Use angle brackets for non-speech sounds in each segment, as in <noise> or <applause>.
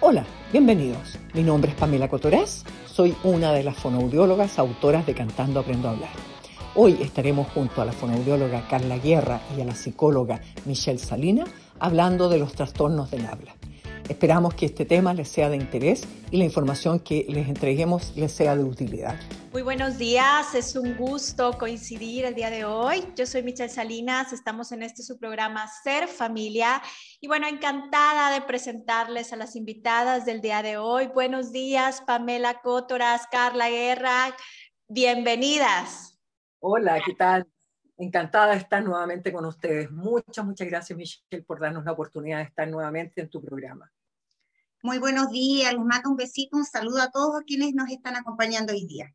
Hola, bienvenidos. Mi nombre es Pamela Cotorés, soy una de las fonoaudiólogas autoras de Cantando Aprendo a Hablar. Hoy estaremos junto a la fonoaudióloga Carla Guerra y a la psicóloga Michelle Salina hablando de los trastornos del habla. Esperamos que este tema les sea de interés y la información que les entreguemos les sea de utilidad. Muy buenos días, es un gusto coincidir el día de hoy. Yo soy Michelle Salinas, estamos en este su programa Ser Familia y bueno, encantada de presentarles a las invitadas del día de hoy. Buenos días, Pamela Cótoras, Carla Guerra, bienvenidas. Hola, ¿qué tal? Encantada de estar nuevamente con ustedes. Muchas, muchas gracias, Michelle, por darnos la oportunidad de estar nuevamente en tu programa. Muy buenos días, les mando un besito, un saludo a todos quienes nos están acompañando hoy día.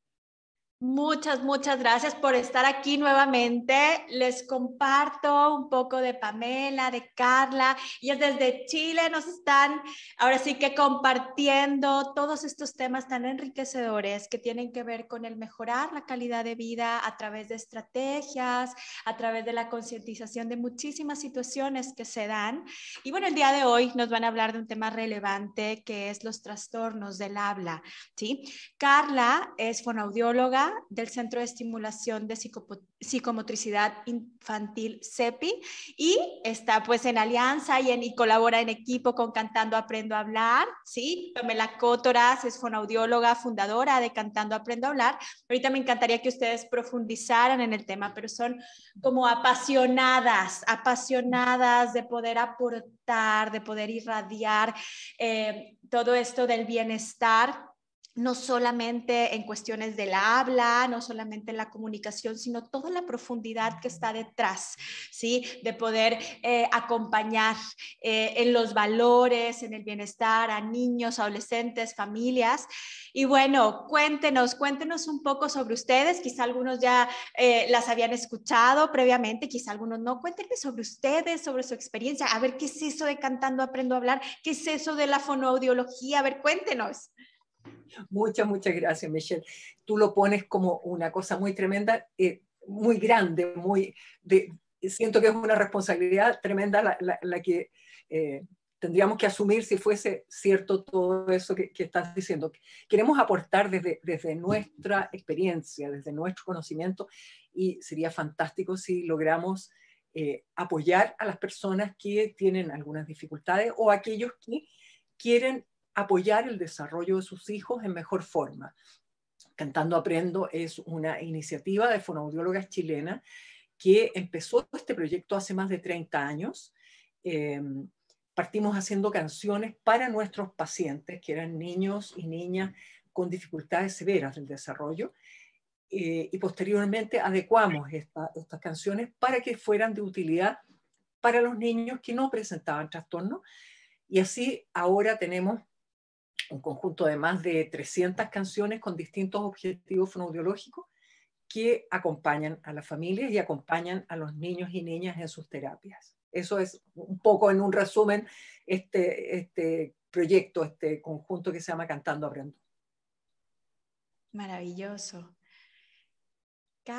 Muchas, muchas gracias por estar aquí nuevamente. Les comparto un poco de Pamela, de Carla. Ellas desde Chile nos están ahora sí que compartiendo todos estos temas tan enriquecedores que tienen que ver con el mejorar la calidad de vida a través de estrategias, a través de la concientización de muchísimas situaciones que se dan. Y bueno, el día de hoy nos van a hablar de un tema relevante que es los trastornos del habla. ¿sí? Carla es fonoaudióloga del Centro de Estimulación de Psicomotricidad Infantil CEPI y está pues en alianza y, en, y colabora en equipo con Cantando Aprendo a Hablar, ¿sí? Pamela Cótoras es fonaudióloga, fundadora de Cantando Aprendo a Hablar. Ahorita me encantaría que ustedes profundizaran en el tema, pero son como apasionadas, apasionadas de poder aportar, de poder irradiar eh, todo esto del bienestar no solamente en cuestiones del habla, no solamente en la comunicación, sino toda la profundidad que está detrás, ¿sí? De poder eh, acompañar eh, en los valores, en el bienestar a niños, adolescentes, familias. Y bueno, cuéntenos, cuéntenos un poco sobre ustedes, quizá algunos ya eh, las habían escuchado previamente, quizá algunos no. Cuéntenme sobre ustedes, sobre su experiencia, a ver qué es eso de cantando aprendo a hablar, qué es eso de la fonoaudiología, a ver, cuéntenos. <laughs> Muchas, muchas gracias, Michelle. Tú lo pones como una cosa muy tremenda, eh, muy grande, muy de, siento que es una responsabilidad tremenda la, que eh, tendríamos que asumir si fuese cierto todo eso que, estás diciendo. Queremos aportar desde, desde nuestra experiencia, desde nuestro conocimiento, y sería fantástico si logramos eh, apoyar a las personas que tienen algunas dificultades o aquellos que quieren apoyar el desarrollo de sus hijos en mejor forma. Cantando Aprendo es una iniciativa de fonoaudiólogas chilenas que empezó este proyecto hace más de 30 años. Em, partimos haciendo canciones para nuestros pacientes, que eran niños y niñas con dificultades severas del desarrollo, eh, y posteriormente adecuamos estas canciones para que fueran de utilidad para los niños que no presentaban trastorno. Y así ahora tenemos un conjunto de más de 300 canciones con distintos objetivos fonoaudiológicos que acompañan a las familias y acompañan a los niños y niñas en sus terapias. Eso es un poco en un resumen este, este proyecto, este conjunto que se llama Cantando Aprendo. Maravilloso.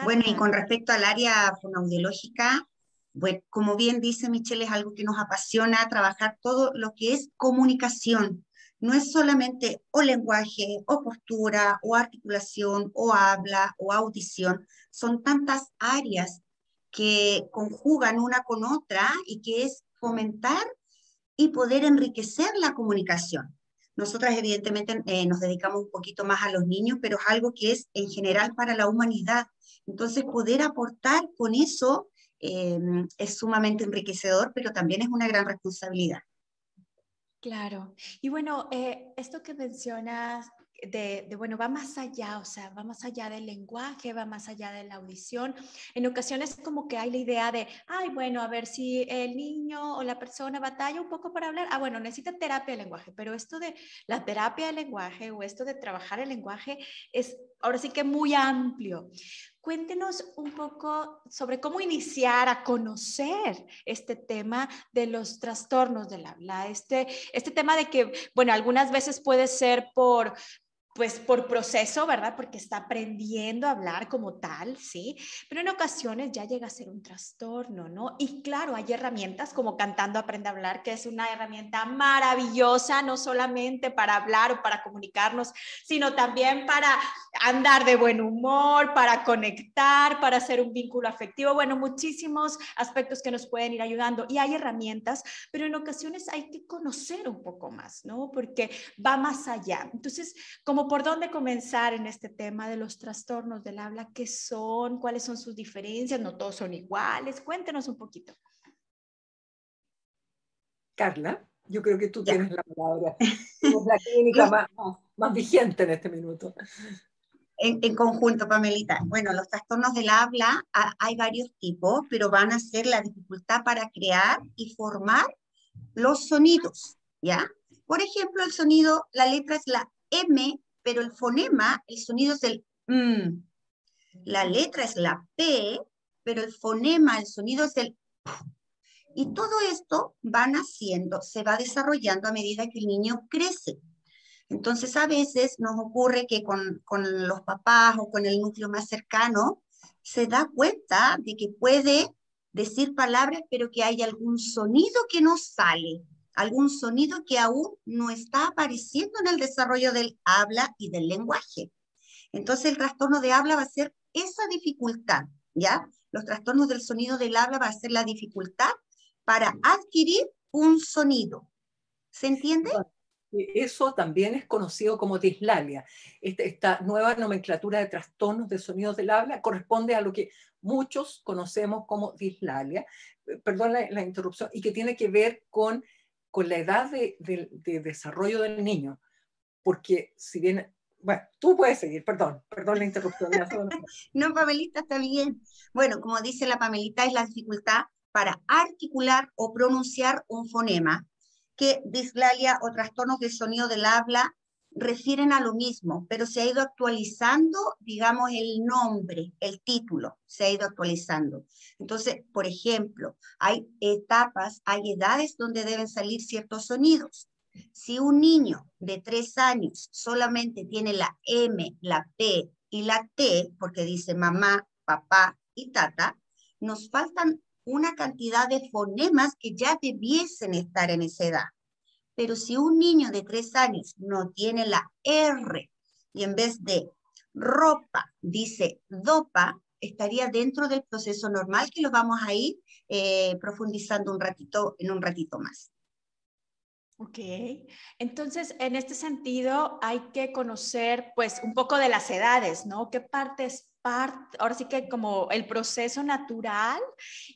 Bueno, y con respecto al área fonoaudiológica, bueno, como bien dice Michelle, es algo que nos apasiona trabajar todo lo que es comunicación, no es solamente o lenguaje, o postura, o articulación, o habla, o audición, son tantas áreas que conjugan una con otra y que es fomentar y poder enriquecer la comunicación. Nosotras evidentemente eh, nos dedicamos un poquito más a los niños, pero es algo que es en general para la humanidad. Entonces, poder aportar con eso eh, es sumamente enriquecedor, pero también es una gran responsabilidad. Claro. Y bueno, eh, esto que mencionas de, bueno, va más allá, o sea, va más allá del lenguaje, va más allá de la audición. En ocasiones como que hay la idea de, ay, bueno, a ver si el niño o la persona batalla un poco para hablar, ah, bueno, necesita terapia de lenguaje, pero esto de la terapia de lenguaje o esto de trabajar el lenguaje es ahora sí que muy amplio. Cuéntenos un poco sobre cómo iniciar a conocer este tema de los trastornos del habla, este, este tema de que, bueno, algunas veces puede ser por pues por proceso, ¿verdad? Porque está aprendiendo a hablar como tal, ¿sí? Pero en ocasiones ya llega a ser un trastorno, ¿no? Y claro, hay herramientas como Cantando Aprende a Hablar, que es una herramienta maravillosa, no solamente para hablar o para comunicarnos, sino también para andar de buen humor, para conectar, para hacer un vínculo afectivo, bueno, muchísimos aspectos que nos pueden ir ayudando. Y hay herramientas, pero en ocasiones hay que conocer un poco más, ¿no? Porque va más allá. Entonces, como por dónde comenzar en este tema de los trastornos del habla, qué son, cuáles son sus diferencias, no todos son iguales. Cuéntenos un poquito. Carla, yo creo que tú tienes la palabra. <laughs> la clínica más, más, vigente en este minuto. En, en, conjunto, Pamelita. Bueno, los trastornos del habla hay varios tipos, pero van a ser la dificultad para crear y formar los sonidos, ¿ya? Por ejemplo, el sonido, la letra es la M pero el fonema, el sonido es el M. La letra es la P, pero el fonema, el sonido es el. Y todo esto va naciendo, se va desarrollando a medida que el niño crece. Entonces, a veces nos ocurre que con, con los papás o con el núcleo más cercano, se da cuenta de que puede decir palabras, pero que hay algún sonido que no sale algún sonido que aún no está apareciendo en el desarrollo del habla y del lenguaje. Entonces el trastorno de habla va a ser esa dificultad, ¿ya? Los trastornos del sonido del habla va a ser la dificultad para adquirir un sonido. ¿Se entiende? Eso también es conocido como dislalia. Este, esta, nueva nomenclatura de trastornos de sonidos del habla corresponde a lo que muchos conocemos como dislalia, perdón la interrupción, y que tiene que ver con con la edad de, desarrollo del niño, porque si bien, bueno, tú puedes seguir, perdón, perdón la interrupción. <laughs> no, Pamelita, está bien. Bueno, como dice la Pamelita, es la dificultad para articular o pronunciar un fonema, que dislalia o trastornos de sonido del habla refieren a lo mismo, pero se ha ido actualizando, digamos, el nombre, el título, se ha ido actualizando. Entonces, por ejemplo, hay etapas, hay edades donde deben salir ciertos sonidos. Si un niño de tres años solamente tiene la M, la P y la T, porque dice mamá, papá y tata, nos faltan una cantidad de fonemas que ya debiesen estar en esa edad. Pero si un niño de tres años no tiene la R y en vez de ropa dice dopa, estaría dentro del proceso normal que lo vamos a ir eh, profundizando un ratito, en un ratito más. Ok, entonces en este sentido hay que conocer pues un poco de las edades, ¿no? ¿Qué partes ahora sí que como el proceso natural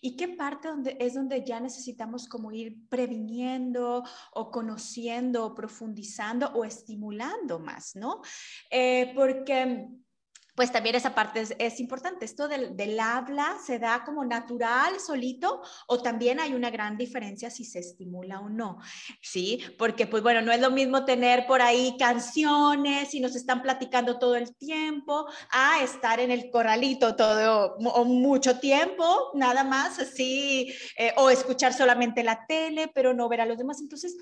y qué parte es donde ya necesitamos como ir previniendo o conociendo o profundizando o estimulando más, ¿no? Eh, porque pues también esa parte es, importante. Esto del, del, habla se da como natural, solito, o también hay una gran diferencia si se estimula o no, ¿sí? Porque pues bueno, no es lo mismo tener por ahí canciones y nos están platicando todo el tiempo, a estar en el corralito todo o mucho tiempo, nada más así, eh, o escuchar solamente la tele, pero no ver a los demás. Entonces,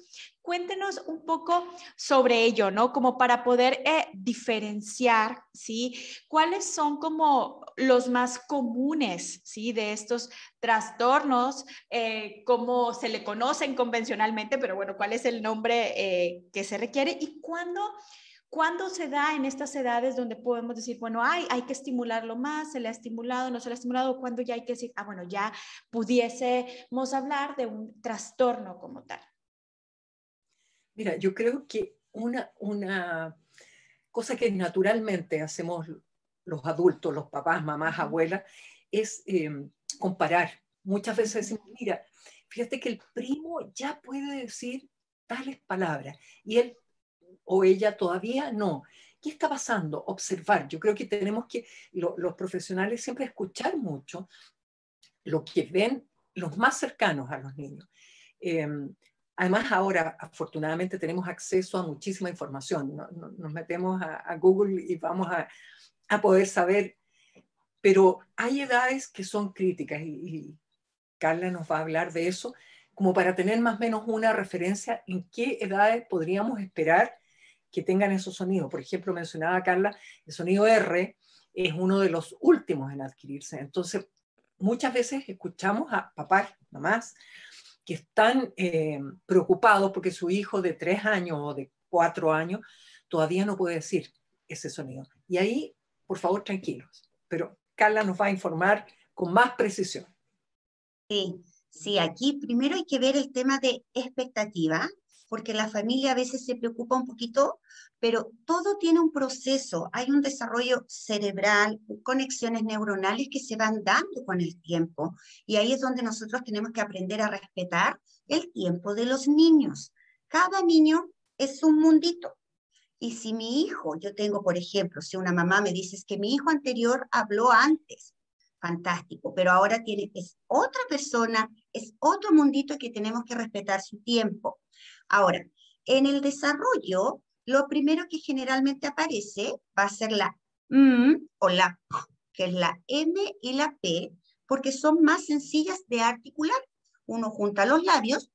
cuéntenos un poco sobre ello, ¿no? Como para poder eh, diferenciar, ¿sí? ¿Cuáles son como los más comunes, ¿sí? De estos trastornos, eh, cómo se le conocen convencionalmente, pero bueno, ¿cuál es el nombre eh, que se requiere y cuándo... ¿Cuándo se da en estas edades donde podemos decir, bueno, hay, hay que estimularlo más, se le ha estimulado, no se le ha estimulado? ¿Cuándo ya hay que decir, ah, bueno, ya pudiésemos hablar de un trastorno como tal? Mira, yo creo que una, una cosa que naturalmente hacemos los adultos, los papás, mamás, abuelas, es em, comparar. Muchas veces decimos, mira, fíjate que el primo ya puede decir tales palabras y él o ella todavía no. ¿Qué está pasando? Observar. Yo creo que tenemos que, los profesionales, siempre escuchar mucho lo que ven los más cercanos a los niños. Em, Además, ahora afortunadamente tenemos acceso a muchísima información. Nos metemos a, Google y vamos a, poder saber, pero hay edades que son críticas y, Carla nos va a hablar de eso, como para tener más o menos una referencia en qué edades podríamos esperar que tengan esos sonidos. Por ejemplo, mencionaba Carla, el sonido R es uno de los últimos en adquirirse. Entonces, muchas veces escuchamos a papás, mamás, que están eh, preocupados porque su hijo de tres años o de cuatro años todavía no puede decir ese sonido. Y ahí, por favor, tranquilos. Pero Carla nos va a informar con más precisión. Sí, sí, aquí primero hay que ver el tema de expectativa, porque la familia a veces se preocupa un poquito, pero todo tiene un proceso, hay un desarrollo cerebral, conexiones neuronales que se van dando con el tiempo, y ahí es donde nosotros tenemos que aprender a respetar el tiempo de los niños. Cada niño es un mundito. Y si mi hijo, yo tengo, por ejemplo, si una mamá me dice que mi hijo anterior habló antes, fantástico, pero ahora tiene, es otra persona, es otro mundito que tenemos que respetar su tiempo. Ahora, en el desarrollo, lo primero que generalmente aparece va a ser la M o la P, que es la M y la P, porque son más sencillas de articular. Uno junta los labios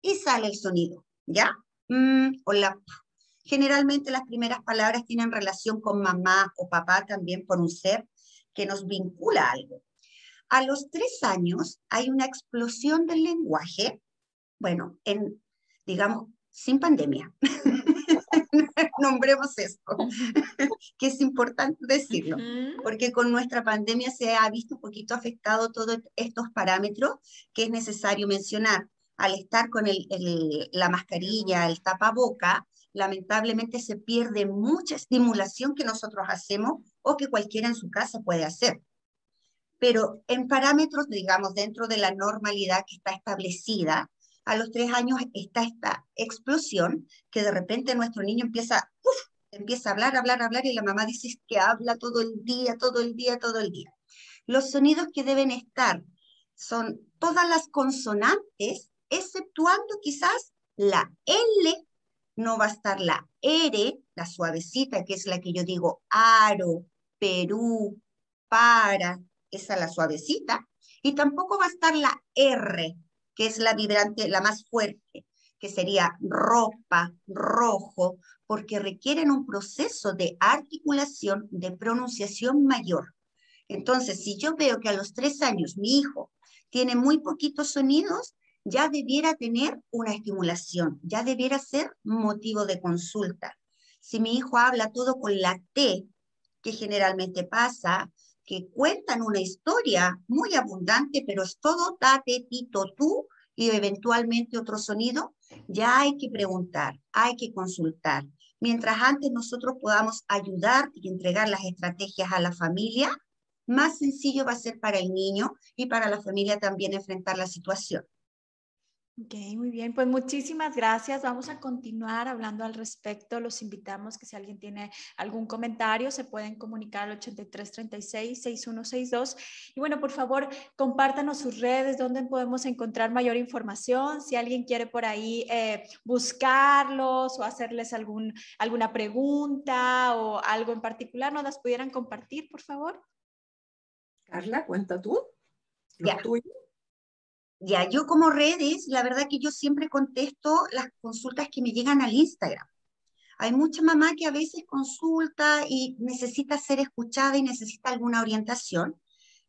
y sale el sonido, ¿ya? M o la P. Generalmente las primeras palabras tienen relación con mamá o papá también por un ser que nos vincula a algo. A los tres años hay una explosión del lenguaje, bueno, en digamos, sin pandemia. <laughs> Nombremos esto, que es importante decirlo, porque con nuestra pandemia se ha visto un poquito afectado todos estos parámetros que es necesario mencionar. Al estar con el, la mascarilla, el tapaboca, lamentablemente se pierde mucha estimulación que nosotros hacemos o que cualquiera en su casa puede hacer. Pero en parámetros, digamos, dentro de la normalidad que está establecida, a los tres años está esta explosión que de repente nuestro niño empieza, empieza a hablar, hablar, hablar y la mamá dice que habla todo el día, todo el día, todo el día. Los sonidos que deben estar son todas las consonantes, exceptuando quizás la L, no va a estar la R, la suavecita, que es la que yo digo aro, Perú, para, esa es la suavecita, y tampoco va a estar la R, que es la vibrante, la más fuerte, que sería ropa, rojo, porque requieren un proceso de articulación, de pronunciación mayor. Entonces, si yo veo que a los tres años mi hijo tiene muy poquitos sonidos, ya debiera tener una estimulación, ya debiera ser motivo de consulta. Si mi hijo habla todo con la T, que generalmente pasa, que cuentan una historia muy abundante, pero es todo tate, tito, tú y eventualmente otro sonido, ya hay que preguntar, hay que consultar. Mientras antes nosotros podamos ayudar y entregar las estrategias a la familia, más sencillo va a ser para el niño y para la familia también enfrentar la situación. Ok, muy bien. Pues muchísimas gracias. Vamos a continuar hablando al respecto. Los invitamos que si alguien tiene algún comentario, se pueden comunicar al 8336-6162. Y bueno, por favor, compártanos sus redes, donde podemos encontrar mayor información. Si alguien quiere por ahí eh, buscarlos o hacerles algún, alguna pregunta o algo en particular, ¿nos las pudieran compartir, por favor? Carla, cuenta tú. ya. Ya, yo como redes, la verdad que yo siempre contesto las consultas que me llegan al Instagram. Hay mucha mamá que a veces consulta y necesita ser escuchada y necesita alguna orientación.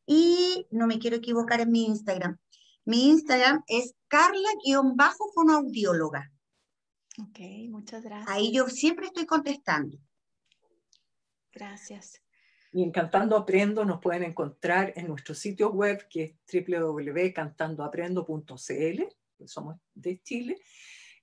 Y no me quiero equivocar en mi Instagram. Mi Instagram es carla-fonoaudióloga. Ok, muchas gracias. Ahí yo siempre estoy contestando. Gracias. Y en Cantando Aprendo nos pueden encontrar en nuestro sitio web que es www.cantandoaprendo.cl, somos de Chile.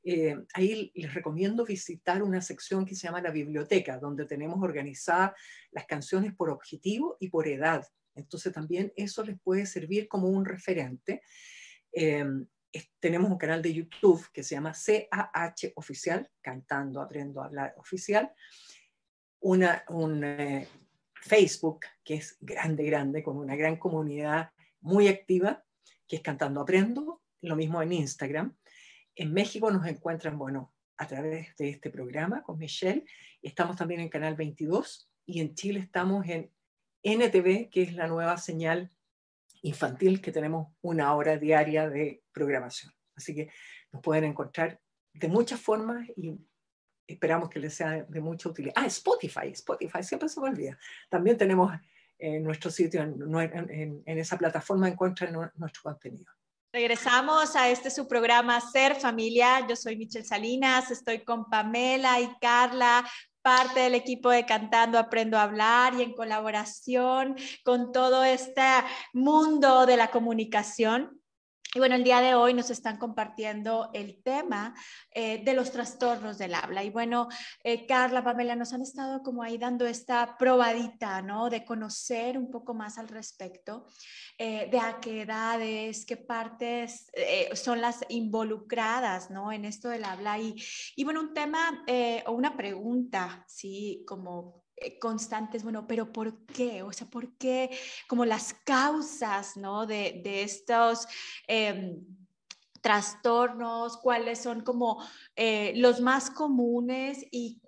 Eh, ahí les recomiendo visitar una sección que se llama la biblioteca, donde tenemos organizadas las canciones por objetivo y por edad. Entonces también eso les puede servir como un referente. Eh, tenemos un canal de YouTube que se llama CAH Oficial, Cantando Aprendo a Hablar Oficial. Una, un, eh, Facebook, que es grande, grande, con una gran comunidad muy activa, que es Cantando Aprendo, lo mismo en Instagram. En México nos encuentran, bueno, a través de este programa con Michelle, estamos también en Canal 22 y en Chile estamos en NTV, que es la nueva señal infantil que tenemos una hora diaria de programación. Así que nos pueden encontrar de muchas formas y esperamos que les sea de mucha utilidad. Ah, Spotify, Spotify, siempre se me olvida. También tenemos en nuestro sitio, en, esa plataforma encuentran nuestro contenido. Regresamos a este su programa Ser Familia. Yo soy Michelle Salinas, estoy con Pamela y Carla, parte del equipo de Cantando Aprendo a Hablar y en colaboración con todo este mundo de la comunicación. Y bueno, el día de hoy nos están compartiendo el tema eh, de los trastornos del habla. Y bueno, eh, Carla, Pamela, nos han estado como ahí dando esta probadita, ¿no? De conocer un poco más al respecto, eh, de a qué edades, qué partes son las involucradas, ¿no? En esto del habla. Y, y bueno, un tema o una pregunta, ¿sí? Como constantes, bueno, pero ¿por qué? O sea, ¿por qué? Como las causas, ¿no? De, estos... Em, trastornos, cuáles son como eh, los más comunes y,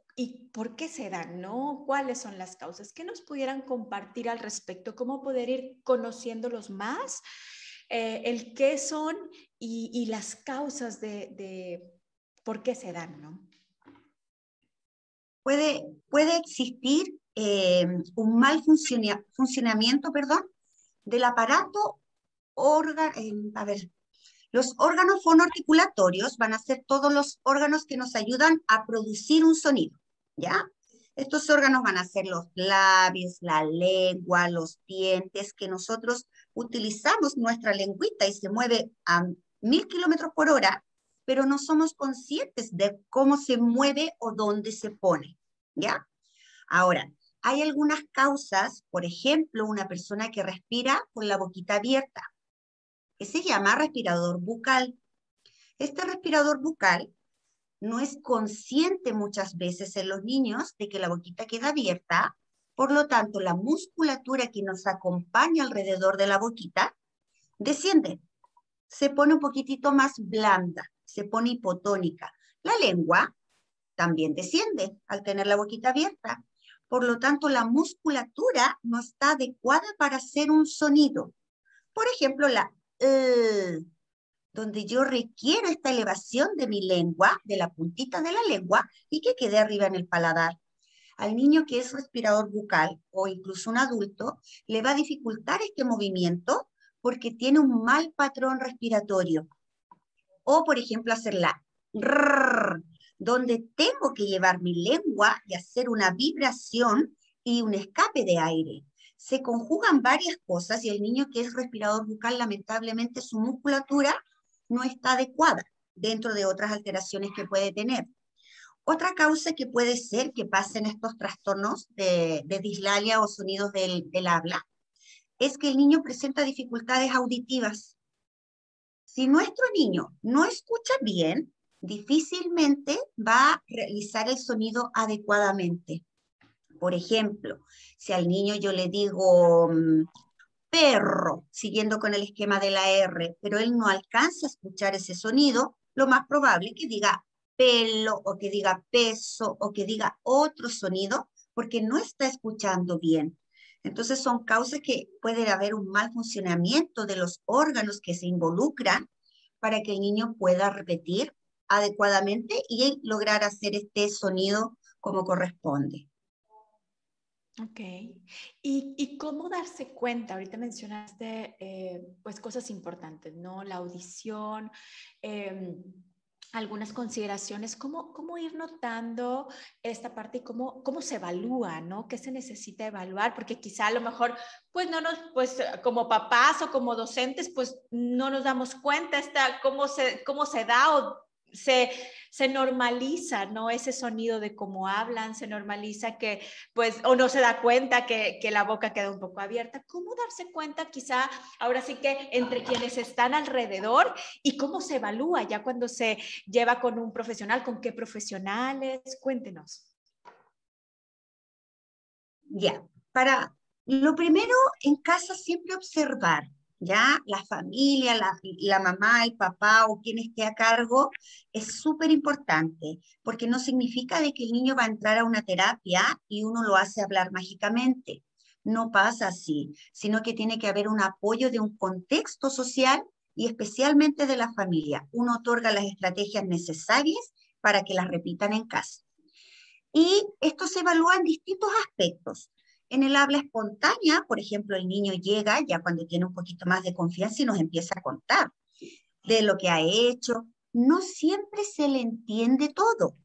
por qué se dan, ¿no? ¿Cuáles son las causas? ¿Qué nos pudieran compartir al respecto? ¿Cómo poder ir conociéndolos más? Eh, el qué son y, las causas de, de, por qué se dan, ¿no? Puede, existir eh, un mal funcionamiento perdón, del aparato órgano, eh, a ver, los órganos fonoarticulatorios van a ser todos los órganos que nos ayudan a producir un sonido, ¿ya? Estos órganos van a ser los labios, la lengua, los dientes, que nosotros utilizamos nuestra lengüita y se mueve a mil kilómetros por hora pero no somos conscientes de cómo se mueve o dónde se pone, ¿ya? Ahora, hay algunas causas, por ejemplo, una persona que respira con la boquita abierta, que se llama respirador bucal. Este respirador bucal no es consciente muchas veces en los niños de que la boquita queda abierta, por lo tanto, la musculatura que nos acompaña alrededor de la boquita desciende, se pone un poquitito más blanda se pone hipotónica. La lengua también desciende al tener la boquita abierta. Por lo tanto, la musculatura no está adecuada para hacer un sonido. Por ejemplo, la e, donde yo requiero esta elevación de mi lengua, de la puntita de la lengua, y que quede arriba en el paladar. Al niño que es respirador bucal o incluso un adulto, le va a dificultar este movimiento porque tiene un mal patrón respiratorio. O, por ejemplo, hacer la rrr, donde tengo que llevar mi lengua y hacer una vibración y un escape de aire. Se conjugan varias cosas y el niño que es respirador bucal, lamentablemente, su musculatura no está adecuada dentro de otras alteraciones que puede tener. Otra causa que puede ser que pasen estos trastornos de, dislalia o sonidos del, del habla es que el niño presenta dificultades auditivas si nuestro niño no escucha bien, difícilmente va a realizar el sonido adecuadamente. Por ejemplo, si al niño yo le digo mm, perro, siguiendo con el esquema de la R, pero él no alcanza a escuchar ese sonido, lo más probable es que diga pelo o que diga peso o que diga otro sonido porque no está escuchando bien. Entonces son causas que puede haber un mal funcionamiento de los órganos que se involucran para que el niño pueda repetir adecuadamente y lograr hacer este sonido como corresponde. Ok. ¿Y, cómo darse cuenta? Ahorita mencionaste eh, pues cosas importantes, ¿no? La audición. Em, algunas consideraciones, cómo, cómo ir notando esta parte y cómo, cómo se evalúa, ¿no? ¿Qué se necesita evaluar? Porque quizá a lo mejor, pues no nos, pues como papás o como docentes, pues no nos damos cuenta esta, cómo, se, cómo se da o se, se normaliza, ¿no? Ese sonido de cómo hablan, se normaliza que, pues, o no se da cuenta que, que, la boca queda un poco abierta. ¿Cómo darse cuenta quizá ahora sí que entre quienes están alrededor y cómo se evalúa ya cuando se lleva con un profesional, con qué profesionales? Cuéntenos. Ya, para lo primero en casa siempre observar ¿ya? La familia, la, mamá, el papá o quien esté a cargo es súper importante, porque no significa de que el niño va a entrar a una terapia y uno lo hace hablar mágicamente. No pasa así, sino que tiene que haber un apoyo de un contexto social y especialmente de la familia. Uno otorga las estrategias necesarias para que las repitan en casa. Y esto se evalúa en distintos aspectos. En el habla espontánea, por ejemplo, el niño llega ya cuando tiene un poquito más de confianza y nos empieza a contar de lo que ha hecho. No siempre se le entiende todo,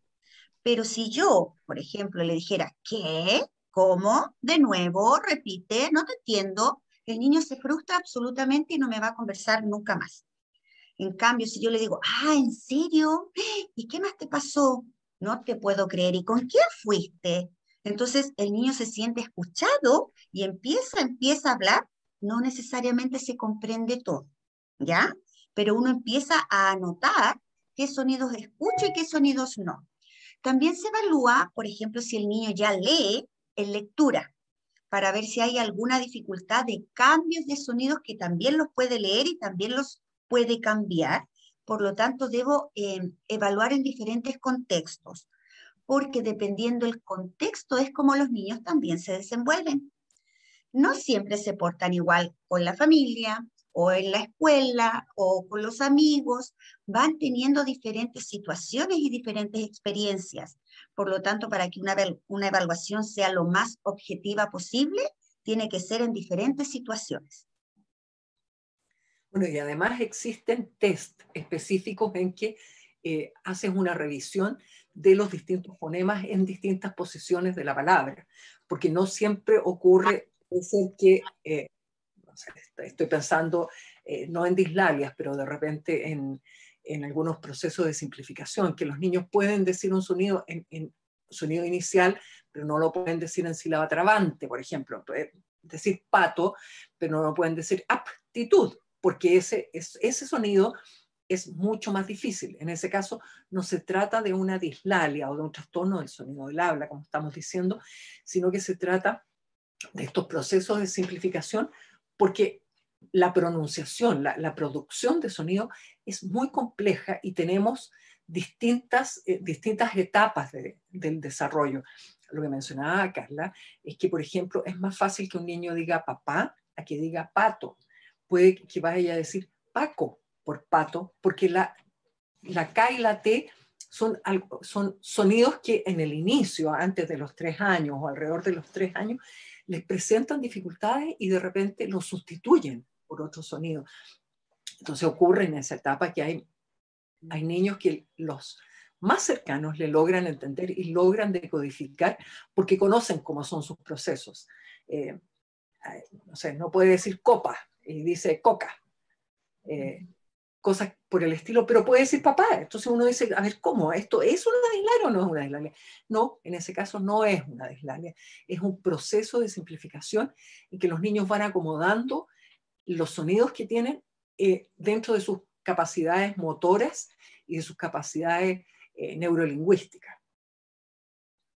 pero si yo, por ejemplo, le dijera, ¿qué? ¿Cómo? De nuevo, repite, no te entiendo, el niño se frustra absolutamente y no me va a conversar nunca más. En cambio, si yo le digo, ah, ¿en serio? ¿Y qué más te pasó? No te puedo creer. ¿Y con quién fuiste? Entonces el niño se siente escuchado y empieza, empieza a hablar. No necesariamente se comprende todo, ¿ya? Pero uno empieza a anotar qué sonidos escucha y qué sonidos no. También se evalúa, por ejemplo, si el niño ya lee en lectura, para ver si hay alguna dificultad de cambios de sonidos que también los puede leer y también los puede cambiar. Por lo tanto, debo eh, evaluar en diferentes contextos porque dependiendo el contexto es como los niños también se desenvuelven. No siempre se portan igual con la familia o en la escuela o con los amigos, van teniendo diferentes situaciones y diferentes experiencias. Por lo tanto, para que una, una evaluación sea lo más objetiva posible, tiene que ser en diferentes situaciones. Bueno, y además existen test específicos en que eh, haces una revisión de los distintos fonemas en distintas posiciones de la palabra, porque no siempre ocurre, es el que, eh, estoy pensando eh, no en dislalias, pero de repente en, en, algunos procesos de simplificación, que los niños pueden decir un sonido en, sonido inicial, pero no lo pueden decir en sílaba trabante, por ejemplo, decir pato, pero no lo pueden decir aptitud, porque ese, ese sonido es mucho más difícil. En ese caso, no se trata de una dislalia o de un trastorno del sonido del habla, como estamos diciendo, sino que se trata de estos procesos de simplificación, porque la pronunciación, la, producción de sonido es muy compleja y tenemos distintas, eh, distintas etapas del desarrollo. Lo que mencionaba Carla es que, por ejemplo, es más fácil que un niño diga papá a que diga pato. Puede que vaya a decir Paco por pato, porque la, la K y la T son, son sonidos que en el inicio, antes de los tres años o alrededor de los tres años, les presentan dificultades y de repente los sustituyen por otro sonido. Entonces ocurre en esa etapa que hay, hay niños que los más cercanos le logran entender y logran decodificar porque conocen cómo son sus procesos. Eh, no sé, no puede decir copa y dice coca. Eh, cosas por el estilo, pero puede decir papá. Entonces uno dice, a ver, ¿cómo? ¿Esto es una dislalia o no es una dislalia? No, en ese caso no es una dislalia. Es un proceso de simplificación en que los niños van acomodando los sonidos que tienen eh, dentro de sus capacidades motoras y de sus capacidades eh, neurolingüísticas.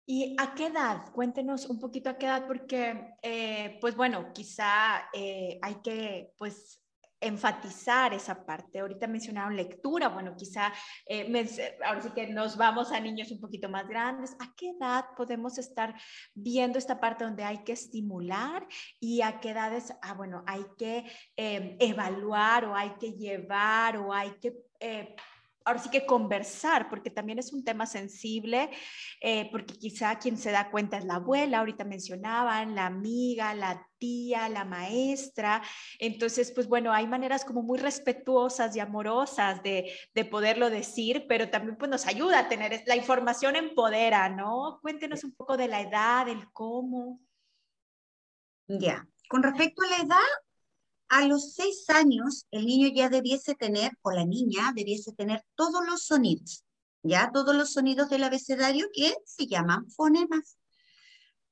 ¿Y a qué edad? Cuéntenos un poquito a qué edad, porque, eh, pues bueno, quizá hay que, pues, enfatizar esa parte. Ahorita mencionaron lectura, bueno, quizá eh, ahora sí que nos vamos a niños un poquito más grandes. ¿A qué edad podemos estar viendo esta parte donde hay que estimular y a qué edades, ah, bueno, hay que eh, evaluar o hay que llevar o hay que eh, ahora sí que conversar, porque también es un tema sensible, eh, porque quizá quien se da cuenta es la abuela, ahorita mencionaban, la amiga, la tía, la maestra. Entonces, pues bueno, hay maneras como muy respetuosas y amorosas de, de poderlo decir, pero también pues nos ayuda a tener, la información empodera, ¿no? Cuéntenos un poco de la edad, el cómo. Ya, con respecto a la edad, a los seis años el niño ya debiese tener, o la niña debiese tener todos los sonidos, ya todos los sonidos del abecedario que se llaman fonemas.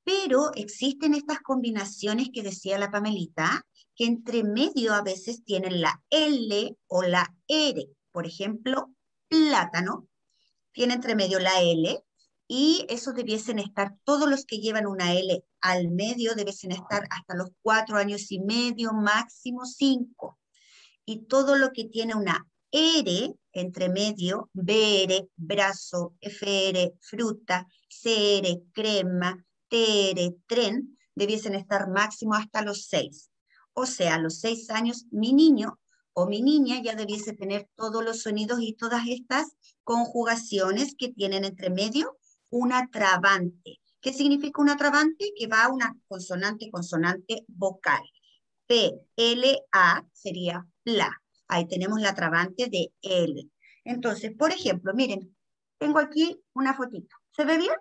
Pero existen estas combinaciones que decía la Pamelita, que entre medio a veces tienen la L o la R. Por ejemplo, plátano tiene entre medio la L y esos debiesen estar, todos los que llevan una L al medio debiesen estar hasta los cuatro años y medio, máximo cinco. Y todo lo que tiene una R entre medio, BR, brazo, FR, fruta, CR, crema, TR, tren, debiesen estar máximo hasta los seis. O sea, a los seis años, mi niño o mi niña ya debiese tener todos los sonidos y todas estas conjugaciones que tienen entre medio una trabante. ¿Qué significa una trabante? Que va a una consonante, consonante vocal. P, L, A sería pla. Ahí tenemos la trabante de L. Entonces, por ejemplo, miren, tengo aquí una fotito. ¿Se ve bien?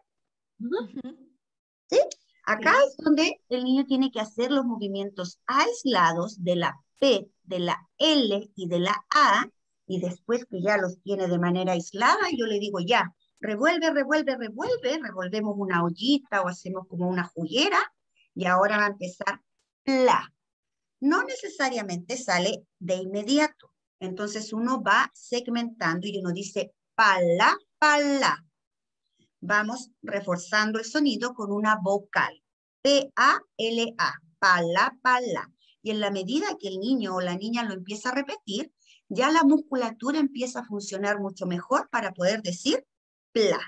¿Sí? Acá es donde el niño tiene que hacer los movimientos aislados de la P, de la L y de la A, y después que ya los tiene de manera aislada, yo le digo ya, revuelve, revuelve, revuelve, revolvemos una ollita o hacemos como una juguera, y ahora va a empezar la. No necesariamente sale de inmediato. Entonces uno va segmentando y uno dice pala, pala. Vamos reforzando el sonido con una vocal. P-A-L-A, pala, pala. Y en la medida que el niño o la niña lo empieza a repetir, ya la musculatura empieza a funcionar mucho mejor para poder decir pla.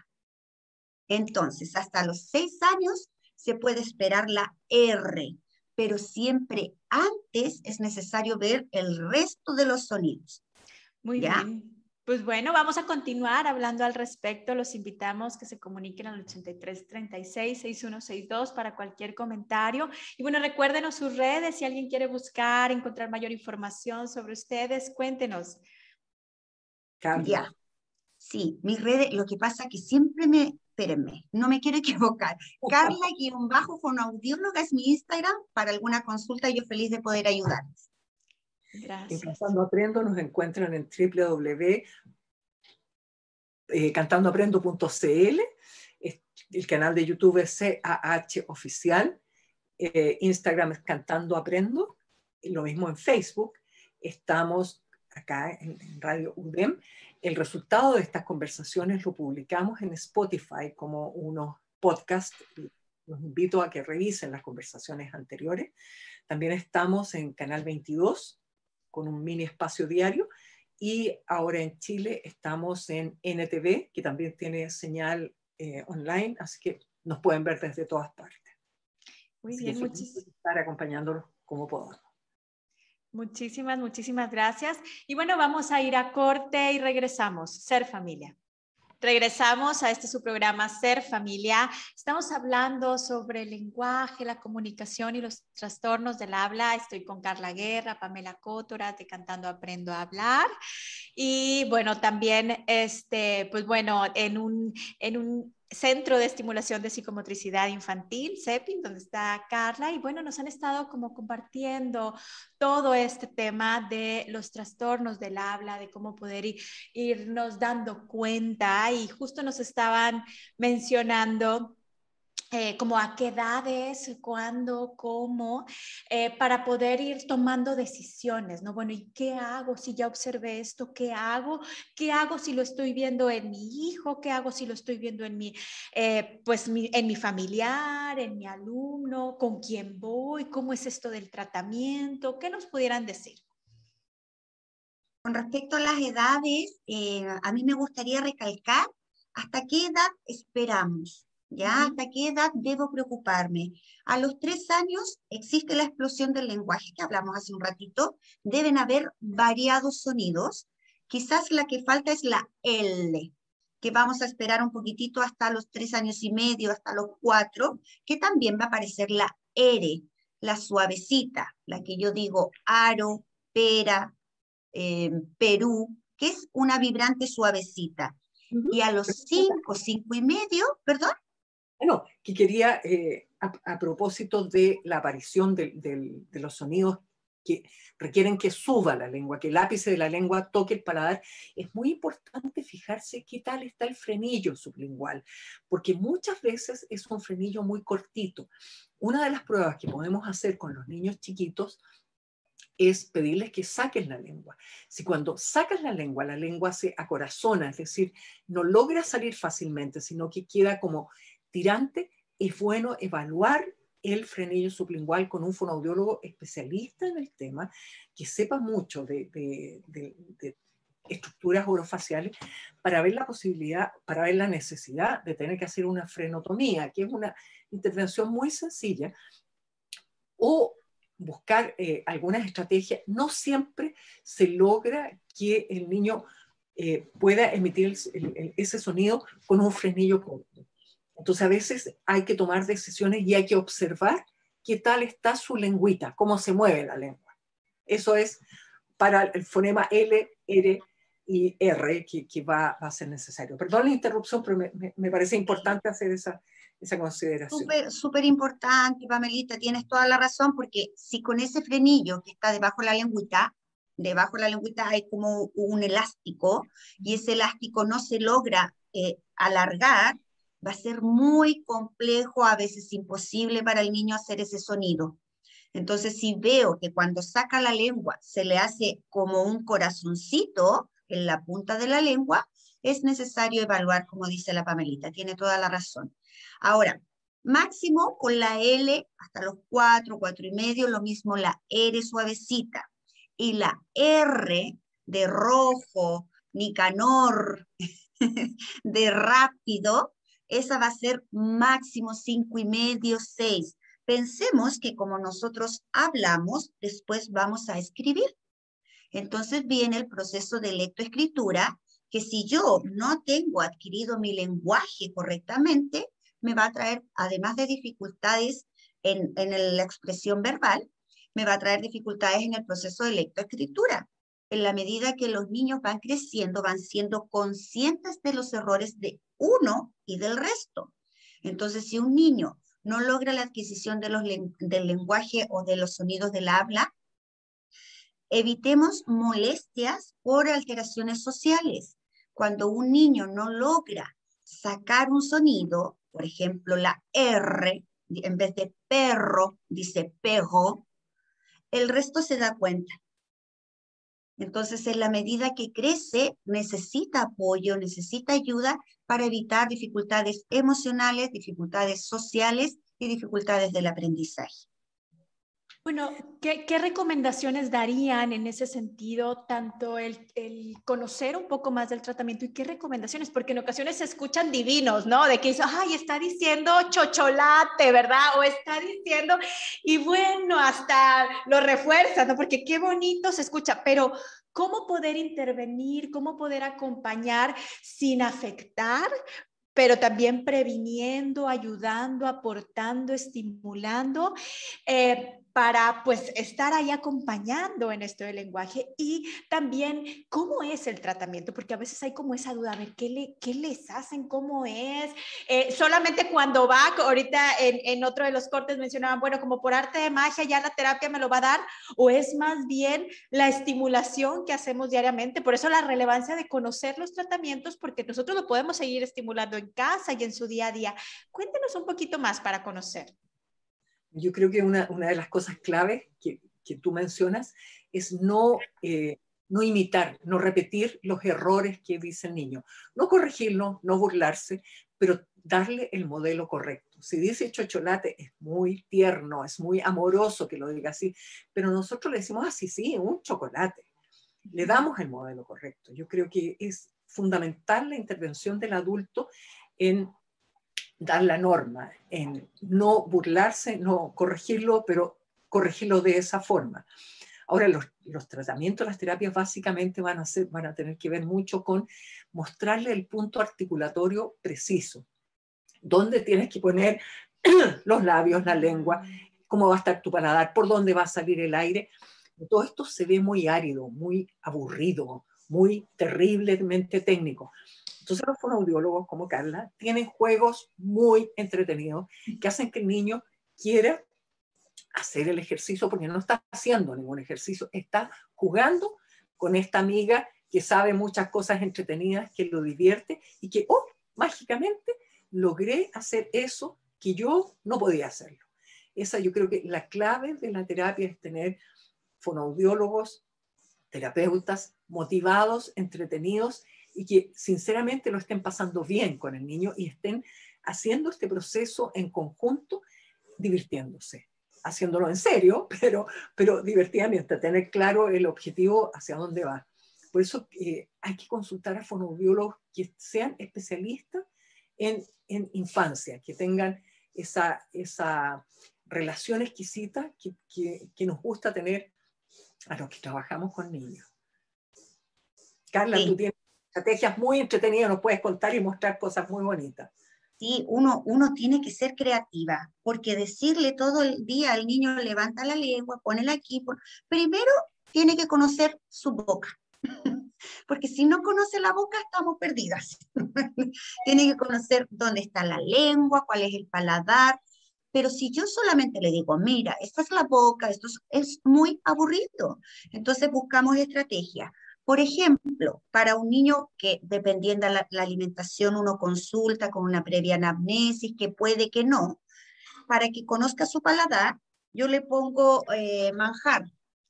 Entonces, hasta los seis años se puede esperar la R, pero siempre antes es necesario ver el resto de los sonidos. Muy bien. Pues bueno, vamos a continuar hablando al respecto. Los invitamos que se comuniquen al 83 36 6162 para cualquier comentario. Y bueno, recuérdenos sus redes si alguien quiere buscar, encontrar mayor información sobre ustedes, cuéntenos. Ya. Sí, mis redes, lo que pasa que siempre me, espérenme, no me quiero <laughs> equivocar. Carla-fonaudióloga es mi Instagram para alguna consulta y yo feliz de poder ayudarles. Gracias. Cantando Aprendo nos encuentran en www.cantandoaprendo.cl. Eh, el canal de YouTube es CAH Oficial. Eh, Instagram es Cantando Aprendo. Y lo mismo en Facebook. Estamos acá en, Radio UDEM. El resultado de estas conversaciones lo publicamos en Spotify como unos podcasts. Los invito a que revisen las conversaciones anteriores. También estamos en Canal 22 con un mini espacio diario. Y ahora en Chile estamos en NTV, que también tiene señal eh, online, así que nos pueden ver desde todas partes. Muy bien, muchísimas estar acompañándolos como podamos. Muchísimas, muchísimas gracias. Y bueno, vamos a ir a corte y regresamos. Ser familia. Regresamos a este su programa Ser Familia. Estamos hablando sobre el lenguaje, la comunicación y los trastornos del habla. Estoy con Carla Guerra, Pamela Cótora de Cantando Aprendo a Hablar. Y bueno, también, este, pues bueno, en un, en un Centro de Estimulación de Psicomotricidad Infantil, CEPIN, donde está Carla, y bueno, nos han estado como compartiendo todo este tema de los trastornos del habla, de cómo poder irnos dando cuenta, y justo nos estaban mencionando eh, como a qué edades, cuándo, cómo, eh, para poder ir tomando decisiones, ¿no? Bueno, ¿y qué hago si ya observé esto? ¿Qué hago? ¿Qué hago si lo estoy viendo en mi hijo? ¿Qué hago si lo estoy viendo en mi, eh, pues, en mi familiar, en mi alumno? ¿Con quién voy? ¿Cómo es esto del tratamiento? ¿Qué nos pudieran decir? Con respecto a las edades, a mí me gustaría recalcar hasta qué edad esperamos ¿Ya? ¿Hasta qué edad debo preocuparme? A los tres años existe la explosión del lenguaje que hablamos hace un ratito. Deben haber variados sonidos. Quizás la que falta es la L, que vamos a esperar un poquitito hasta los tres años y medio, hasta los cuatro, que también va a aparecer la R, la suavecita, la que yo digo aro, pera, eh, Perú, que es una vibrante suavecita. Y a los cinco, cinco y medio, perdón. Bueno, que quería, eh, a, propósito de la aparición de, los sonidos que requieren que suba la lengua, que el ápice de la lengua toque el paladar, es muy importante fijarse qué tal está el frenillo sublingual, porque muchas veces es un frenillo muy cortito. Una de las pruebas que podemos hacer con los niños chiquitos es pedirles que saquen la lengua. Si cuando sacas la lengua, la lengua se acorazona, es decir, no logra salir fácilmente, sino que queda como tirante, es bueno evaluar el frenillo sublingual con un fonoaudiólogo especialista en el tema, que sepa mucho de, estructuras orofaciales, para ver la posibilidad, para ver la necesidad de tener que hacer una frenotomía, que es una intervención muy sencilla, o buscar eh, algunas estrategias. No siempre se logra que el niño eh, pueda emitir ese sonido con un frenillo corto Entonces a veces hay que tomar decisiones y hay que observar qué tal está su lengüita, cómo se mueve la lengua. Eso es para el fonema L, R y R que, va, a ser necesario. Perdón la interrupción, pero me, parece importante hacer esa, esa consideración. Súper importante, Pamelita, tienes toda la razón, porque si con ese frenillo que está debajo de la lengüita, debajo de la lengüita hay como un elástico, y ese elástico no se logra eh, alargar, va a ser muy complejo, a veces imposible para el niño hacer ese sonido. Entonces, si veo que cuando saca la lengua se le hace como un corazoncito en la punta de la lengua, es necesario evaluar, como dice la Pamelita, tiene toda la razón. Ahora, máximo con la L hasta los cuatro, cuatro y medio, lo mismo la R suavecita. Y la R de rojo, Nicanor, <laughs> de rápido, esa va a ser máximo cinco y medio, seis. Pensemos que como nosotros hablamos, después vamos a escribir. Entonces viene el proceso de lectoescritura, que si yo no tengo adquirido mi lenguaje correctamente, me va a traer, además de dificultades en, en la expresión verbal, me va a traer dificultades en el proceso de lectoescritura. En la medida que los niños van creciendo, van siendo conscientes de los errores de uno y del resto. Entonces, si un niño no logra la adquisición del lenguaje o de los sonidos del habla, evitemos molestias por alteraciones sociales. Cuando un niño no logra sacar un sonido, por ejemplo, la R, en vez de perro, dice perro, el resto se da cuenta. Entonces, en la medida que crece, necesita apoyo, necesita ayuda para evitar dificultades emocionales, dificultades sociales y dificultades del aprendizaje. Bueno, ¿qué, recomendaciones darían en ese sentido, tanto el, conocer un poco más del tratamiento y qué recomendaciones? Porque en ocasiones se escuchan divinos, ¿no? De que eso, ay, está diciendo chocholate, ¿verdad? O está diciendo, y bueno, hasta lo refuerza, ¿no? Porque qué bonito se escucha, pero ¿cómo poder intervenir, cómo poder acompañar sin afectar? pero también previniendo, ayudando, aportando, estimulando. Eh, para pues estar ahí acompañando en esto del lenguaje y también cómo es el tratamiento, porque a veces hay como esa duda, a ver, ¿qué, le, qué les hacen? ¿Cómo es? Eh, solamente cuando va, ahorita en, en, otro de los cortes mencionaban, bueno, como por arte de magia ya la terapia me lo va a dar, o es más bien la estimulación que hacemos diariamente, por eso la relevancia de conocer los tratamientos, porque nosotros lo podemos seguir estimulando en casa y en su día a día. Cuéntenos un poquito más para conocer. Yo creo que una, una de las cosas claves que, que tú mencionas es no, eh, no imitar, no repetir los errores que dice el niño. No corregirlo, no burlarse, pero darle el modelo correcto. Si dice chocholate, es muy tierno, es muy amoroso que lo diga así, pero nosotros le decimos así, sí, un chocolate. Le damos el modelo correcto. Yo creo que es fundamental la intervención del adulto en dar la norma, en no burlarse, no corregirlo, pero corregirlo de esa forma. Ahora, los, tratamientos, las terapias básicamente van a, ser, van a tener que ver mucho con mostrarle el punto articulatorio preciso, dónde tienes que poner <clears throat> los labios, la lengua, cómo va a estar tu paladar, por dónde va a salir el aire. Todo esto se ve muy árido, muy aburrido, muy terriblemente técnico. Entonces los fonoaudiólogos como Carla tienen juegos muy entretenidos que hacen que el niño quiera hacer el ejercicio porque no está haciendo ningún ejercicio, está jugando con esta amiga que sabe muchas cosas entretenidas, que lo divierte y que, oh, mágicamente logré hacer eso que yo no podía hacerlo. Esa yo creo que la clave de la terapia es tener fonoaudiólogos, terapeutas motivados, entretenidos y que sinceramente lo estén pasando bien con el niño y estén haciendo este proceso en conjunto, divirtiéndose, haciéndolo en serio, <laughs> pero, pero divertidamente, tener claro el objetivo hacia dónde va. Por eso eh, hay que consultar a fonoaudiólogos que sean especialistas en, en infancia, que tengan esa, esa relación exquisita que, que, que, nos gusta tener a los que trabajamos con niños. Carla, tú tienes estrategias muy entretenidas, nos puedes contar y mostrar cosas muy bonitas. Sí, uno, uno tiene que ser creativa, porque decirle todo el día al niño, levanta la lengua, ponela aquí, primero tiene que conocer su boca, <laughs> porque si no conoce la boca estamos perdidas. <laughs> tiene que conocer dónde está la lengua, cuál es el paladar, pero si yo solamente le digo, mira, esta es la boca, esto es, muy aburrido. Entonces buscamos estrategias. Por ejemplo, para un niño que dependiendo de la, alimentación uno consulta con una previa anamnesis, que puede que no, para que conozca su paladar, yo le pongo eh, manjar.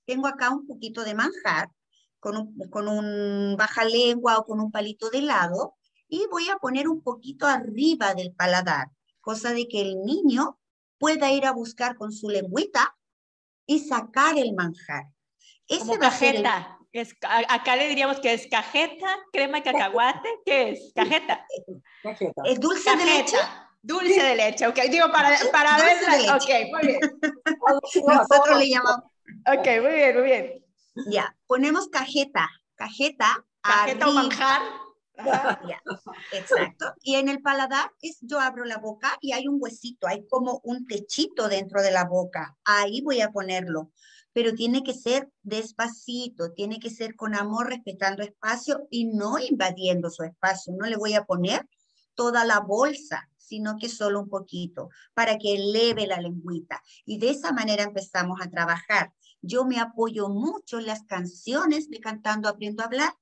Tengo acá un poquito de manjar con un, con un baja lengua o con un palito de helado y voy a poner un poquito arriba del paladar, cosa de que el niño pueda ir a buscar con su lengüita y sacar el manjar. Como cajeta. Es, acá le diríamos que es cajeta, crema de cacahuate, ¿qué es? Cajeta. Cajeta. ¿Es dulce de leche? Dulce de leche, ok. Digo, para, para verla. Ok, muy bien. <laughs> Nosotros le llamamos. Ok, muy bien, muy bien. Ya, ponemos cajeta. Cajeta. Cajeta o manjar. exacto. Y en el paladar es, yo abro la boca y hay un huesito, hay como un techito dentro de la boca. Ahí voy a ponerlo pero tiene que ser despacito, tiene que ser con amor, respetando espacio y no invadiendo su espacio. No le voy a poner toda la bolsa, sino que solo un poquito, para que eleve la lengüita. Y de esa manera empezamos a trabajar. Yo me apoyo mucho en las canciones de Cantando Aprendo a Hablar,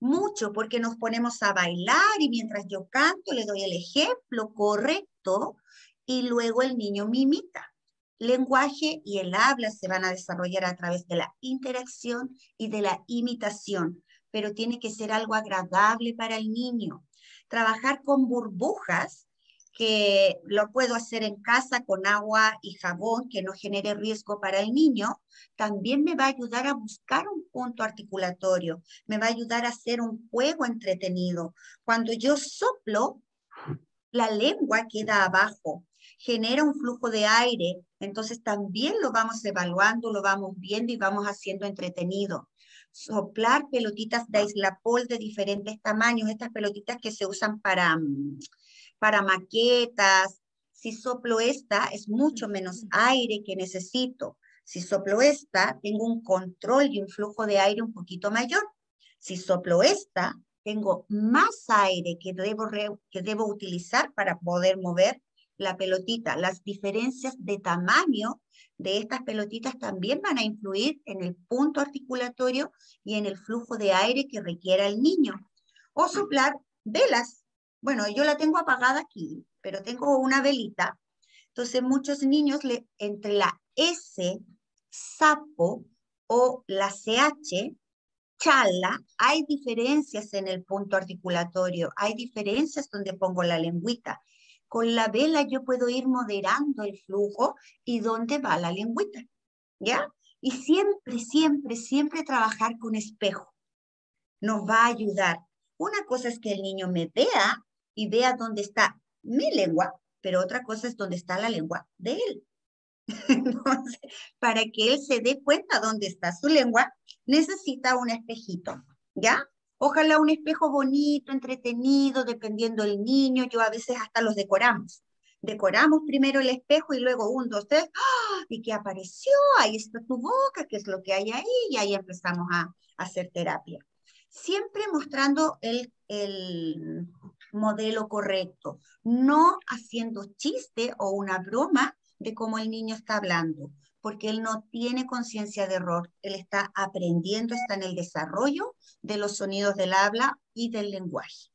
mucho, porque nos ponemos a bailar y mientras yo canto le doy el ejemplo correcto y luego el niño me imita lenguaje y el habla se van a desarrollar a través de la interacción y de la imitación, pero tiene que ser algo agradable para el niño. Trabajar con burbujas, que lo puedo hacer en casa con agua y jabón que no genere riesgo para el niño, también me va a ayudar a buscar un punto articulatorio, me va a ayudar a hacer un juego entretenido. Cuando yo soplo, la lengua queda abajo, genera un flujo de aire, entonces también lo vamos evaluando, lo vamos viendo y vamos haciendo entretenido. Soplar pelotitas de aislapol de diferentes tamaños, estas pelotitas que se usan para, mm, para maquetas. Si soplo esta, es mucho menos aire que necesito. Si soplo esta, tengo un control y un flujo de aire un poquito mayor. Si soplo esta, tengo más aire que debo, que debo utilizar para poder mover la pelotita. Las diferencias de tamaño de estas pelotitas también van a influir en el punto articulatorio y en el flujo de aire que requiera el niño. O soplar velas. Bueno, yo la tengo apagada aquí, pero tengo una velita. Entonces muchos niños le, entre la S, sapo o la CH, chala, hay diferencias en el punto articulatorio, hay diferencias donde pongo la lengüita. Con la vela yo puedo ir moderando el flujo y dónde va la lengüita, ¿ya? Y siempre, siempre, siempre trabajar con espejo. Nos va a ayudar. Una cosa es que el niño me vea y vea dónde está mi lengua, pero otra cosa es dónde está la lengua de él. <laughs> Entonces, para que él se dé cuenta dónde está su lengua, necesita un espejito, ¿ya? Ojalá un espejo bonito, entretenido, dependiendo del niño. Yo a veces hasta los decoramos. Decoramos primero el espejo y luego un, dos, tres. ¡ah! ¿Y qué apareció? Ahí está tu boca, ¿qué es lo que hay ahí? Y ahí empezamos a, hacer terapia. Siempre mostrando el, el modelo correcto, no haciendo chiste o una broma de cómo el niño está hablando porque él no tiene conciencia de error, él está aprendiendo, está en el desarrollo de los sonidos del habla y del lenguaje.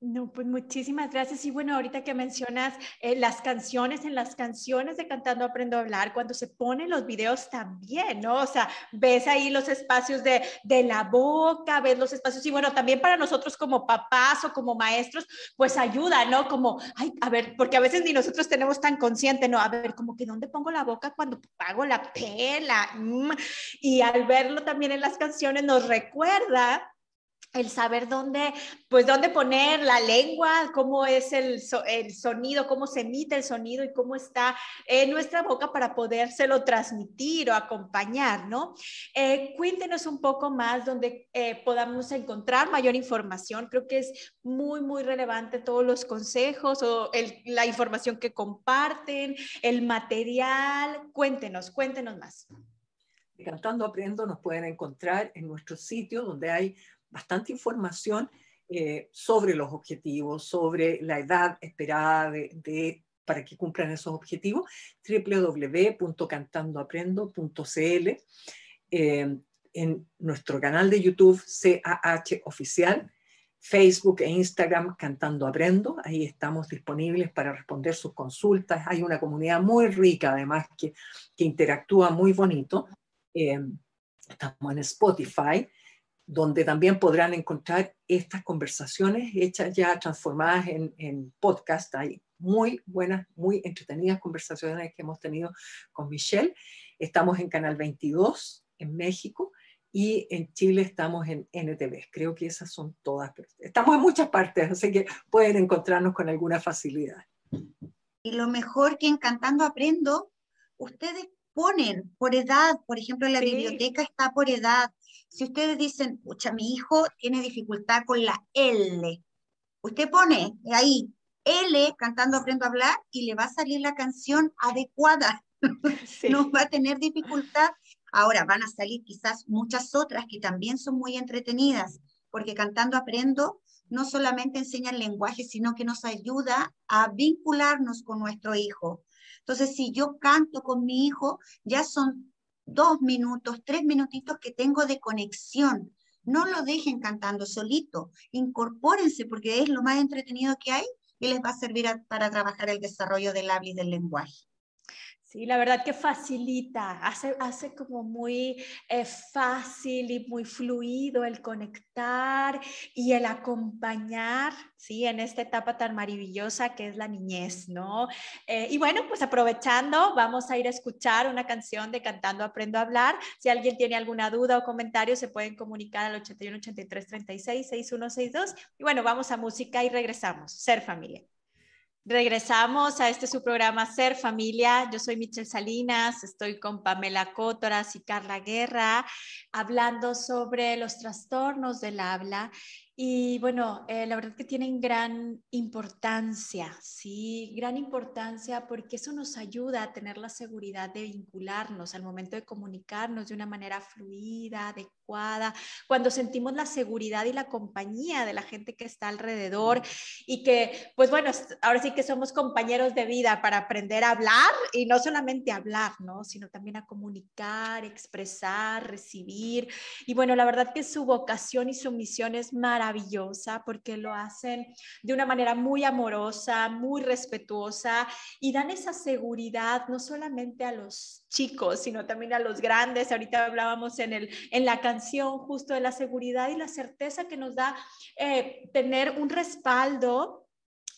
No, pues muchísimas gracias. Y bueno, ahorita que mencionas eh, las canciones, en las canciones de Cantando Aprendo a Hablar, cuando se ponen los videos también, ¿no? O sea, ves ahí los espacios de, de la boca, ves los espacios, y bueno, también para nosotros como papás o como maestros, pues ayuda, ¿no? Como, ay, a ver, porque a veces ni nosotros tenemos tan consciente, ¿no? A ver, como que dónde pongo la boca cuando hago la pela. Mm, y al verlo también en las canciones nos recuerda el saber dónde, pues dónde poner la lengua, cómo es el, el, sonido, cómo se emite el sonido y cómo está en nuestra boca para podérselo transmitir o acompañar, ¿no? Eh, cuéntenos un poco más donde eh, podamos encontrar mayor información. Creo que es muy, muy relevante todos los consejos o la información que comparten, el material. Cuéntenos, cuéntenos más. Cantando Aprendo nos pueden encontrar en nuestro sitio donde hay bastante información eh, sobre los objetivos, sobre la edad esperada de, para que cumplan esos objetivos, www.cantandoaprendo.cl. Eh, en nuestro canal de YouTube CAH Oficial, Facebook e Instagram Cantando Aprendo. Ahí estamos disponibles para responder sus consultas. Hay una comunidad muy rica, además, que, que interactúa muy bonito. Eh, estamos en Spotify donde también podrán encontrar estas conversaciones hechas ya transformadas en, podcast. Hay muy buenas, muy entretenidas conversaciones que hemos tenido con Michelle. Estamos en Canal 22 en México y en Chile estamos en NTV. Creo que esas son todas. Estamos en muchas partes, así que pueden encontrarnos con alguna facilidad. Y lo mejor que en Cantando Aprendo, ustedes ponen por edad, por ejemplo, la biblioteca está por edad, si ustedes dicen, pucha, mi hijo tiene dificultad con la L, usted pone ahí L cantando Aprendo a hablar y le va a salir la canción adecuada. <laughs> no va a tener dificultad. Ahora van a salir quizás muchas otras que también son muy entretenidas, porque cantando Aprendo no solamente enseña el lenguaje, sino que nos ayuda a vincularnos con nuestro hijo. Entonces, si yo canto con mi hijo, ya son dos minutos, tres minutitos que tengo de conexión. No lo dejen cantando solito, incorpórense porque es lo más entretenido que hay y les va a servir para trabajar el desarrollo del habla y del lenguaje. Sí, la verdad que facilita, hace, hace como muy eh, fácil y muy fluido el conectar y el acompañar, ¿sí? En esta etapa tan maravillosa que es la niñez, ¿no? Eh, y bueno, pues aprovechando, vamos a ir a escuchar una canción de Cantando Aprendo a Hablar. Si alguien tiene alguna duda o comentario, se pueden comunicar al 81 83 36 6162. Y bueno, vamos a música y regresamos. Ser familia. Regresamos a este su programa Ser Familia. Yo soy Michelle Salinas, estoy con Pamela Cótoras y Carla Guerra hablando sobre los trastornos del habla y bueno, eh, la verdad que tienen gran importancia, sí, gran importancia porque eso nos ayuda a tener la seguridad de vincularnos al momento de comunicarnos de una manera fluida, adecuada, cuando sentimos la seguridad y la compañía de la gente que está alrededor y que, pues bueno, ahora sí que somos compañeros de vida para aprender a hablar y no solamente hablar, ¿no? Sino también a comunicar, expresar, recibir. Y bueno, la verdad que su vocación y su misión es maravillosa maravillosa porque lo hacen de una manera muy amorosa, muy respetuosa y dan esa seguridad no solamente a los chicos, sino también a los grandes. Ahorita hablábamos en, el, en la canción justo de la seguridad y la certeza que nos da eh, tener un respaldo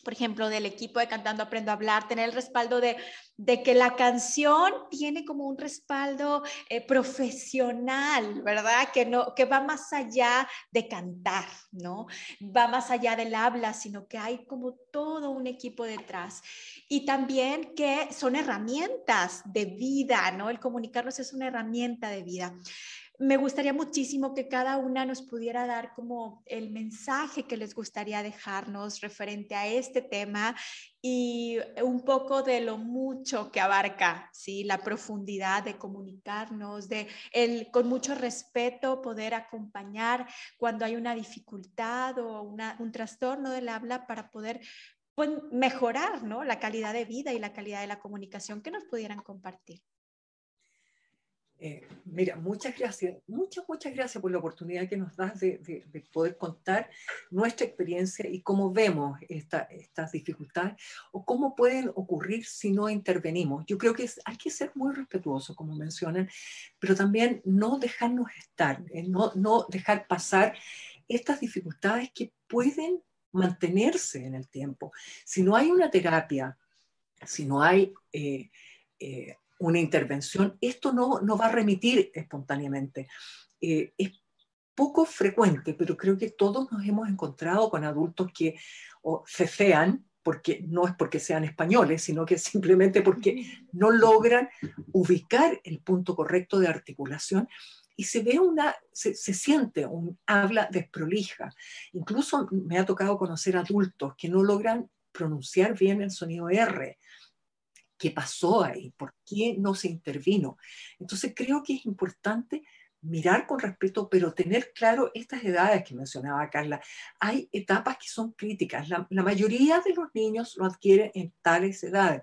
por ejemplo, del equipo de Cantando Aprendo a Hablar, tener el respaldo de, de que la canción tiene como un respaldo eh, profesional, ¿verdad? Que, no, que va más allá de cantar, ¿no? Va más allá del habla, sino que hay como todo un equipo detrás. Y también que son herramientas de vida, ¿no? El comunicarnos es una herramienta de vida me gustaría muchísimo que cada una nos pudiera dar como el mensaje que les gustaría dejarnos referente a este tema y un poco de lo mucho que abarca, ¿sí? La profundidad de comunicarnos, de el, con mucho respeto poder acompañar cuando hay una dificultad o un trastorno del habla para poder pues, mejorar, ¿no? La calidad de vida y la calidad de la comunicación que nos pudieran compartir. Eh, mira, muchas gracias, muchas, muchas gracias por la oportunidad que nos das de, poder contar nuestra experiencia y cómo vemos estas dificultades o cómo pueden ocurrir si no intervenimos. Yo creo que hay que ser muy respetuosos, como mencionan, pero también no dejarnos estar, eh, no, no dejar pasar estas dificultades que pueden mantenerse en el tiempo. Si no hay una terapia, si no hay... Eh, una intervención, esto no, no va a remitir espontáneamente. Eh, es poco frecuente, pero creo que todos nos hemos encontrado con adultos que o cecean, porque no es porque sean españoles, sino que simplemente porque <laughs> no logran ubicar el punto correcto de articulación y se ve una, se, siente un habla desprolija. Incluso me ha tocado conocer adultos que no logran pronunciar bien el sonido R. ¿Qué pasó ahí? ¿Por qué no se intervino? Entonces creo que es importante mirar con respeto, pero tener claro estas edades que mencionaba Carla. Hay etapas que son críticas. La, mayoría de los niños lo adquieren en tales edades.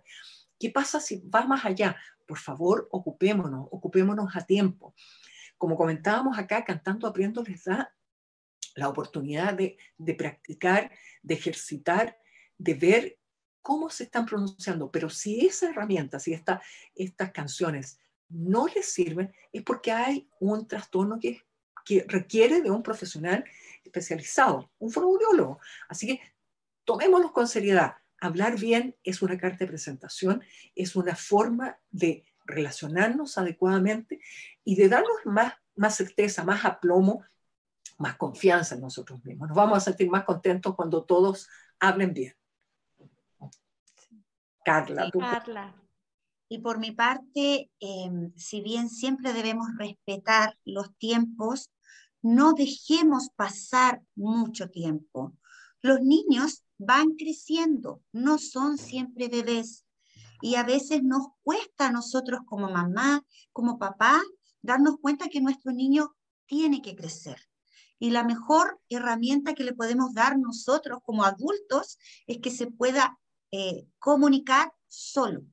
¿Qué pasa si va más allá? Por favor, ocupémonos, ocupémonos a tiempo. Como comentábamos acá, Cantando Aprendo les da la oportunidad de, de practicar, de ejercitar, de ver cómo se están pronunciando. Pero si esa herramienta, si esta, estas canciones no les sirven, es porque hay un trastorno que, requiere de un profesional especializado, un fonoaudiólogo. Así que tomémoslo con seriedad. Hablar bien es una carta de presentación, es una forma de relacionarnos adecuadamente y de darnos más, más certeza, más aplomo, más confianza en nosotros mismos. Nos vamos a sentir más contentos cuando todos hablen bien. Carla. Carla. Y por mi parte, em, si bien siempre debemos respetar los tiempos, no dejemos pasar mucho tiempo. Los niños van creciendo, no son siempre bebés. Y a veces nos cuesta a nosotros como mamá, como papá, darnos cuenta que nuestro niño tiene que crecer. Y la mejor herramienta que le podemos dar nosotros como adultos es que se pueda eh, comunicar solo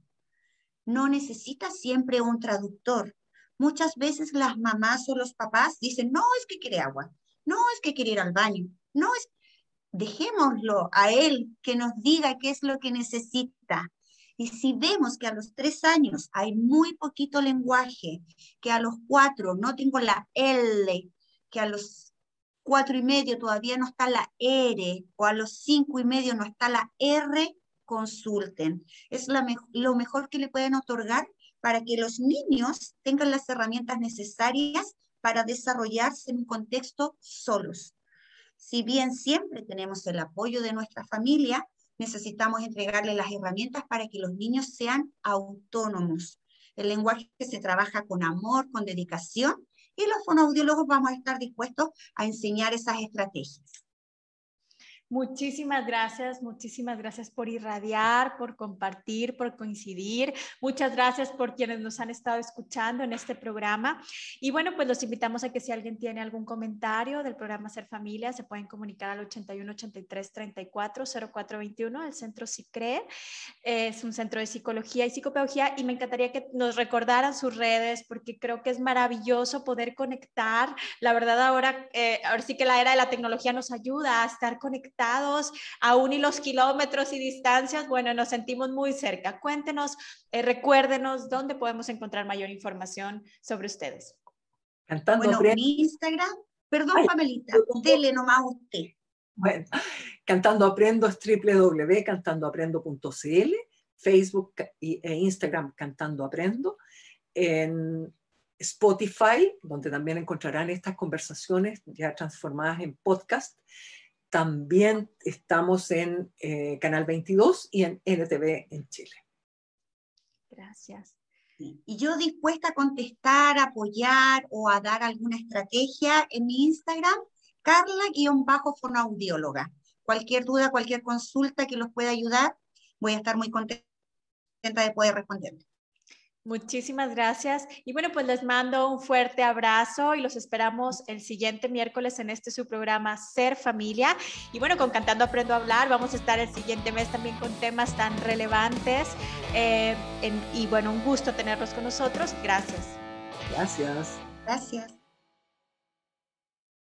no necesita siempre un traductor. Muchas veces las mamás o los papás dicen, no es que quiere agua, no es que quiere ir al baño, no es, dejémoslo a él que nos diga qué es lo que necesita. Y si vemos que a los tres años hay muy poquito lenguaje, que a los cuatro no tengo la L, que a los cuatro y medio todavía no está la R, o a los cinco y medio no está la R, consulten. Es lo mejor que le pueden otorgar para que los niños tengan las herramientas necesarias para desarrollarse en un contexto solos. Si bien siempre tenemos el apoyo de nuestra familia, necesitamos entregarle las herramientas para que los niños sean autónomos. El lenguaje se trabaja con amor, con dedicación, y los fonoaudiólogos vamos a estar dispuestos a enseñar esas estrategias. Muchísimas gracias, muchísimas gracias por irradiar, por compartir, por coincidir. Muchas gracias por quienes nos han estado escuchando en este programa. Y bueno, pues los invitamos a que si alguien tiene algún comentario del programa Ser Familia, se pueden comunicar al 81 83 34 0421 del Centro SICRE. Es un centro de psicología y psicopedagogía y me encantaría que nos recordaran sus redes porque creo que es maravilloso poder conectar. La verdad ahora, eh, ahora sí que la era de la tecnología nos ayuda a estar conectados aún y los kilómetros y distancias, bueno, nos sentimos muy cerca. Cuéntenos, eh, recuérdenos dónde podemos encontrar mayor información sobre ustedes. Cantando bueno, aprendo. mi Instagram, perdón, Pamelita, dele nomás usted. Bueno, Cantando Aprendo es www.cantandoaprendo.cl, Facebook e Instagram Cantando Aprendo, en Spotify, donde también encontrarán estas conversaciones ya transformadas en podcast, también estamos en eh, Canal 22 y en NTV en Chile. Gracias. Y yo dispuesta a contestar, apoyar o a dar alguna estrategia en mi Instagram, Carla-fonoaudióloga. Cualquier duda, cualquier consulta que los pueda ayudar, voy a estar muy contenta de poder responder. Muchísimas gracias. Y bueno, pues les mando un fuerte abrazo y los esperamos el siguiente miércoles en este su programa Ser Familia. Y bueno, con Cantando Aprendo a Hablar vamos a estar el siguiente mes también con temas tan relevantes. Eh, y bueno, un gusto tenerlos con nosotros. Gracias. Gracias. Gracias.